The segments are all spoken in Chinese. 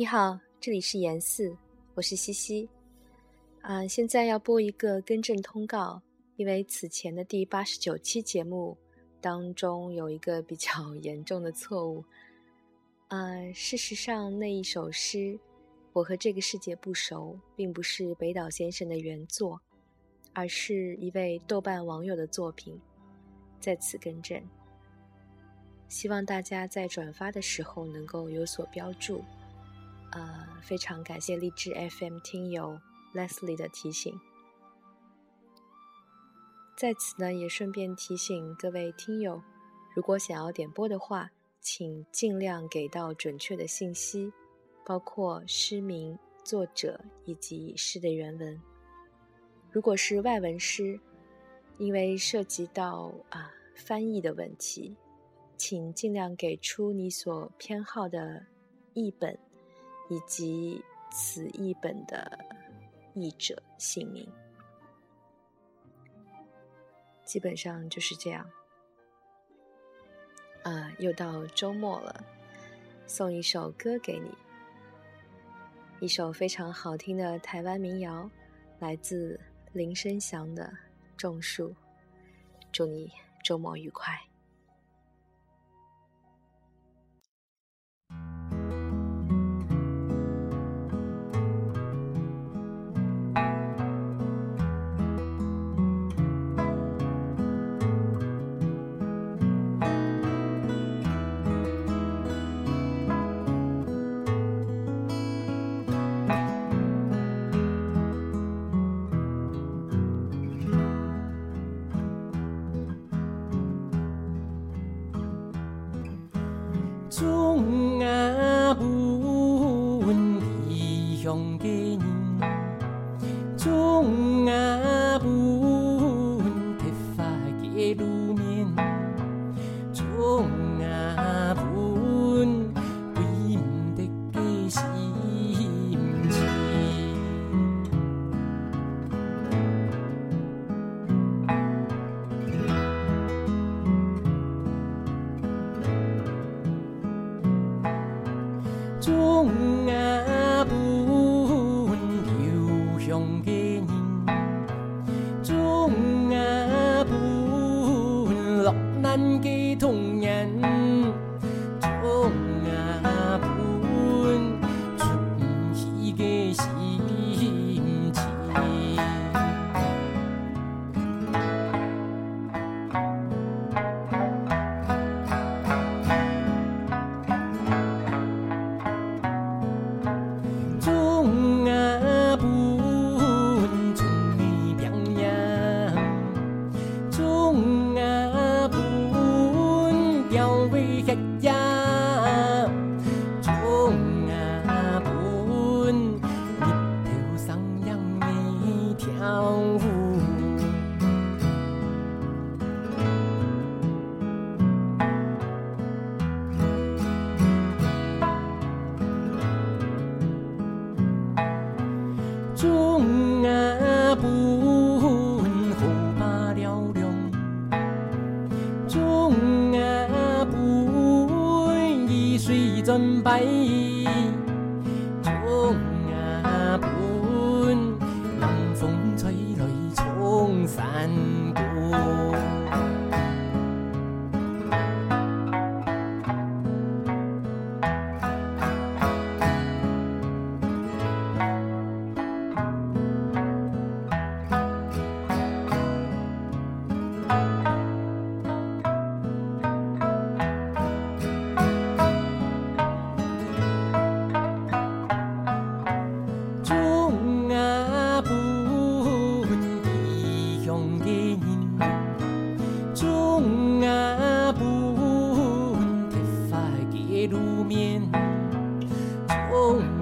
你好，这里是严四，我是西西。啊，现在要播一个更正通告，因为此前的第八十九期节目当中有一个比较 严重的错误。啊，事实上那一首诗《我和这个世界不熟》并不是北岛先生的原作，而是一位豆瓣网友的作品，在此更正。希望大家在转发的时候能够有所标注。呃，非常感谢励志 FM 听友 Leslie 的提醒。在此呢，也顺便提醒各位听友，如果想要点播的话，请尽量给到准确的信息，包括诗名、作者以及诗的原文。如果是外文诗，因为涉及到啊翻译的问题，请尽量给出你所偏好的译本。以及此译本的译者姓名，基本上就是这样。啊，又到周末了，送一首歌给你，一首非常好听的台湾民谣，来自林生祥的《种树》，祝你周末愉快。中啊。 경기 中啊不分好罢了量，中啊不分易水怎败。Oh.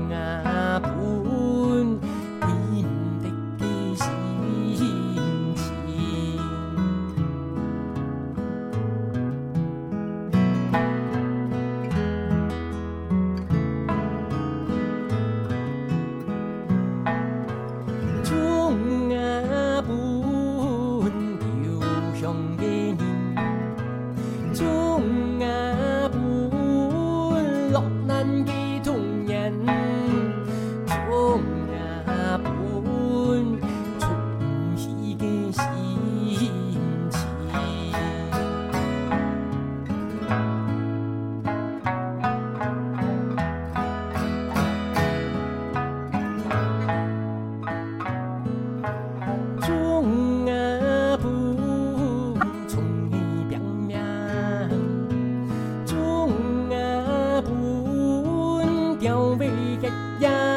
vì trách gia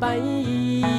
白衣อี